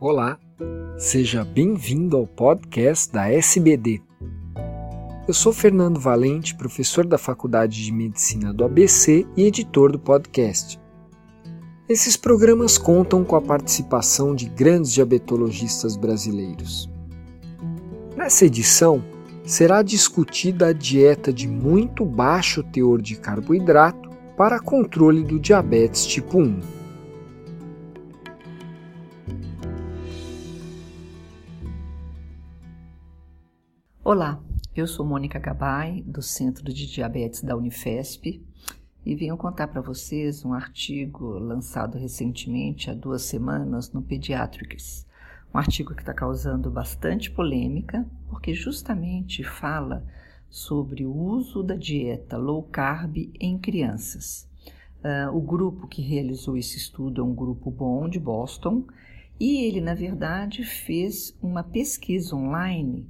Olá, seja bem-vindo ao podcast da SBD. Eu sou Fernando Valente, professor da Faculdade de Medicina do ABC e editor do podcast. Esses programas contam com a participação de grandes diabetologistas brasileiros. Nessa edição, será discutida a dieta de muito baixo teor de carboidrato para controle do diabetes tipo 1. Olá, eu sou Mônica Gabay, do Centro de Diabetes da Unifesp, e venho contar para vocês um artigo lançado recentemente, há duas semanas, no Pediatrics. Um artigo que está causando bastante polêmica, porque justamente fala sobre o uso da dieta low carb em crianças. Uh, o grupo que realizou esse estudo é um grupo bom de Boston e ele, na verdade, fez uma pesquisa online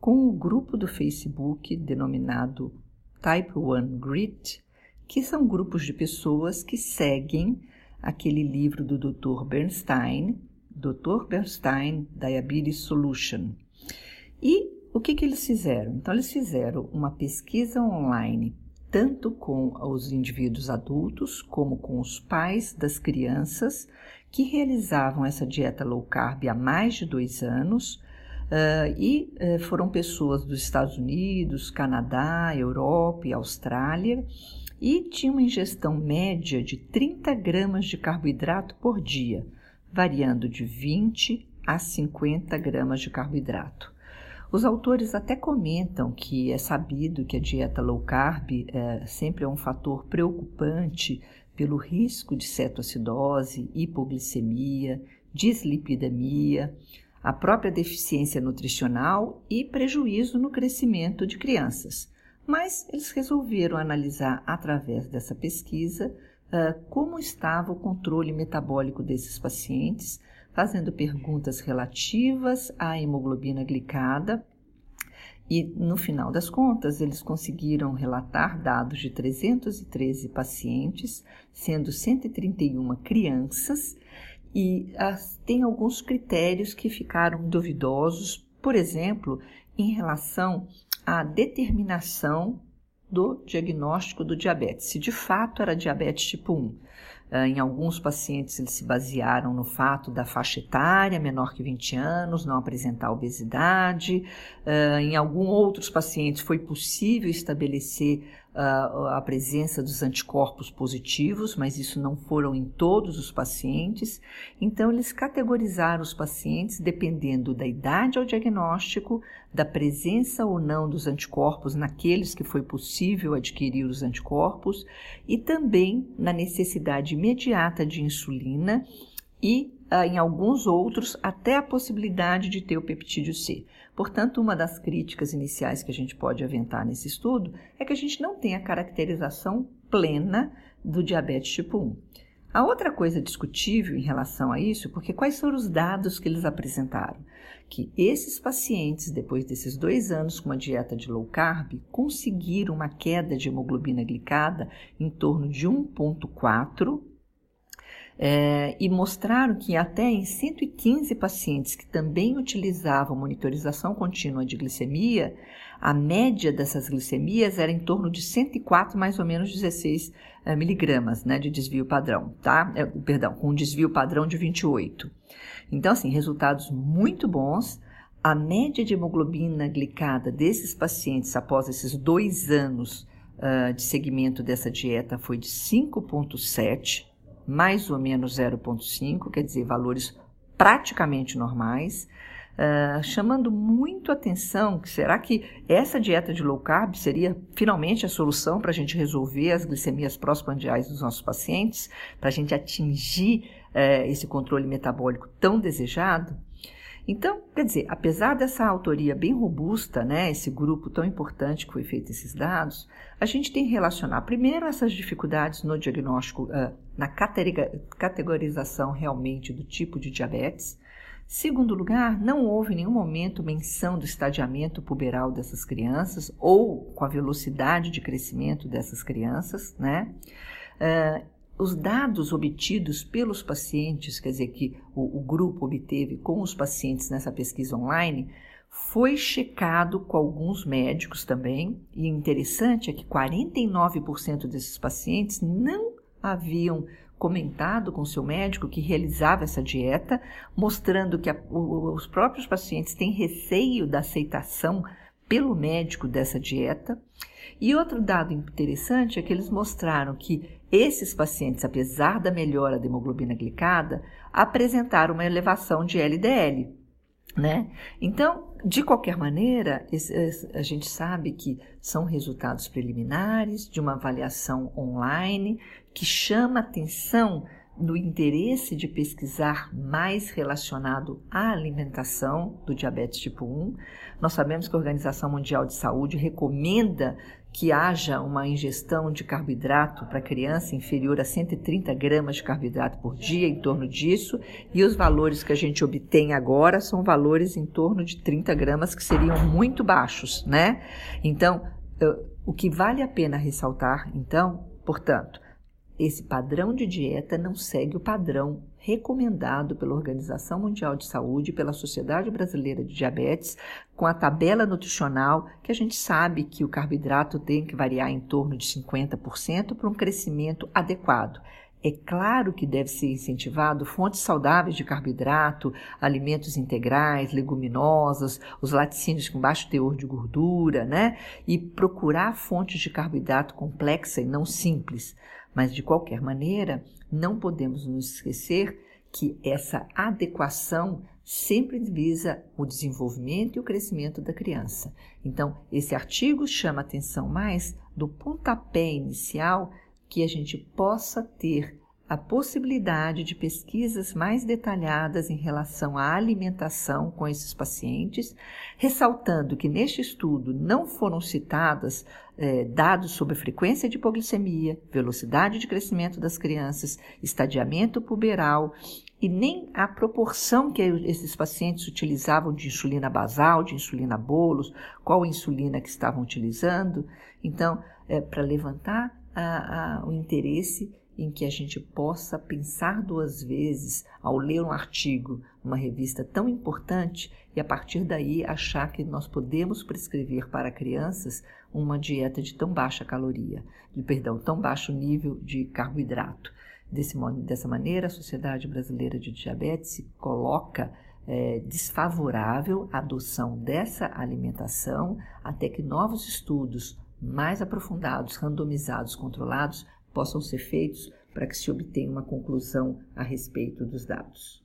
com o grupo do Facebook denominado Type 1 Grit, que são grupos de pessoas que seguem aquele livro do Dr. Bernstein, Dr. Bernstein Diabetes Solution. E o que, que eles fizeram? Então, eles fizeram uma pesquisa online, tanto com os indivíduos adultos, como com os pais das crianças que realizavam essa dieta low carb há mais de dois anos Uh, e uh, foram pessoas dos Estados Unidos, Canadá, Europa e Austrália, e tinham uma ingestão média de 30 gramas de carboidrato por dia, variando de 20 a 50 gramas de carboidrato. Os autores até comentam que é sabido que a dieta low carb é, sempre é um fator preocupante pelo risco de cetoacidose, hipoglicemia, dislipidemia, a própria deficiência nutricional e prejuízo no crescimento de crianças. Mas eles resolveram analisar através dessa pesquisa uh, como estava o controle metabólico desses pacientes, fazendo perguntas relativas à hemoglobina glicada. E no final das contas, eles conseguiram relatar dados de 313 pacientes, sendo 131 crianças, e as, tem alguns critérios que ficaram duvidosos, por exemplo, em relação à determinação do diagnóstico do diabetes, se de fato era diabetes tipo 1. Ah, em alguns pacientes, eles se basearam no fato da faixa etária, menor que 20 anos, não apresentar obesidade. Ah, em alguns outros pacientes, foi possível estabelecer a presença dos anticorpos positivos, mas isso não foram em todos os pacientes. Então, eles categorizaram os pacientes dependendo da idade ao diagnóstico, da presença ou não dos anticorpos naqueles que foi possível adquirir os anticorpos e também na necessidade imediata de insulina e em alguns outros até a possibilidade de ter o peptídeo C. Portanto, uma das críticas iniciais que a gente pode aventar nesse estudo é que a gente não tem a caracterização plena do diabetes tipo 1. A outra coisa discutível em relação a isso, porque quais foram os dados que eles apresentaram? Que esses pacientes, depois desses dois anos com uma dieta de low carb, conseguiram uma queda de hemoglobina glicada em torno de 1,4 é, e mostraram que até em 115 pacientes que também utilizavam monitorização contínua de glicemia, a média dessas glicemias era em torno de 104, mais ou menos 16 é, miligramas né, de desvio padrão, tá? É, perdão, com um desvio padrão de 28. Então, assim, resultados muito bons. A média de hemoglobina glicada desses pacientes após esses dois anos uh, de segmento dessa dieta foi de 5,7 mais ou menos 0,5, quer dizer, valores praticamente normais, uh, chamando muito atenção que será que essa dieta de low carb seria finalmente a solução para a gente resolver as glicemias pró-pandiais dos nossos pacientes, para a gente atingir uh, esse controle metabólico tão desejado? Então, quer dizer, apesar dessa autoria bem robusta, né, esse grupo tão importante que foi feito esses dados, a gente tem que relacionar primeiro essas dificuldades no diagnóstico, uh, na categorização realmente do tipo de diabetes. Segundo lugar, não houve em nenhum momento menção do estadiamento puberal dessas crianças ou com a velocidade de crescimento dessas crianças, né? Uh, os dados obtidos pelos pacientes, quer dizer, que o, o grupo obteve com os pacientes nessa pesquisa online, foi checado com alguns médicos também, e interessante é que 49% desses pacientes não haviam comentado com seu médico que realizava essa dieta, mostrando que a, os próprios pacientes têm receio da aceitação pelo médico dessa dieta. E outro dado interessante é que eles mostraram que esses pacientes, apesar da melhora da hemoglobina glicada, apresentaram uma elevação de LDL. Né? Então, de qualquer maneira, a gente sabe que são resultados preliminares de uma avaliação online que chama atenção no interesse de pesquisar mais relacionado à alimentação do diabetes tipo 1. Nós sabemos que a Organização Mundial de Saúde recomenda que haja uma ingestão de carboidrato para criança inferior a 130 gramas de carboidrato por dia, em torno disso, e os valores que a gente obtém agora são valores em torno de 30 gramas, que seriam muito baixos, né? Então, o que vale a pena ressaltar, então, portanto, esse padrão de dieta não segue o padrão recomendado pela Organização Mundial de Saúde e pela Sociedade Brasileira de Diabetes, com a tabela nutricional, que a gente sabe que o carboidrato tem que variar em torno de 50% para um crescimento adequado. É claro que deve ser incentivado fontes saudáveis de carboidrato, alimentos integrais, leguminosas, os laticínios com baixo teor de gordura, né? E procurar fontes de carboidrato complexa e não simples. Mas, de qualquer maneira, não podemos nos esquecer que essa adequação sempre visa o desenvolvimento e o crescimento da criança. Então, esse artigo chama atenção mais do pontapé inicial que a gente possa ter a possibilidade de pesquisas mais detalhadas em relação à alimentação com esses pacientes, ressaltando que neste estudo não foram citadas eh, dados sobre frequência de hipoglicemia, velocidade de crescimento das crianças, estadiamento puberal e nem a proporção que esses pacientes utilizavam de insulina basal, de insulina bolos, qual insulina que estavam utilizando. Então, é, para levantar a, a, o interesse em que a gente possa pensar duas vezes ao ler um artigo numa revista tão importante e a partir daí achar que nós podemos prescrever para crianças uma dieta de tão baixa caloria, de perdão, tão baixo nível de carboidrato. Desse, dessa maneira, a Sociedade Brasileira de Diabetes se coloca é, desfavorável à adoção dessa alimentação até que novos estudos mais aprofundados, randomizados, controlados, possam ser feitos para que se obtenha uma conclusão a respeito dos dados.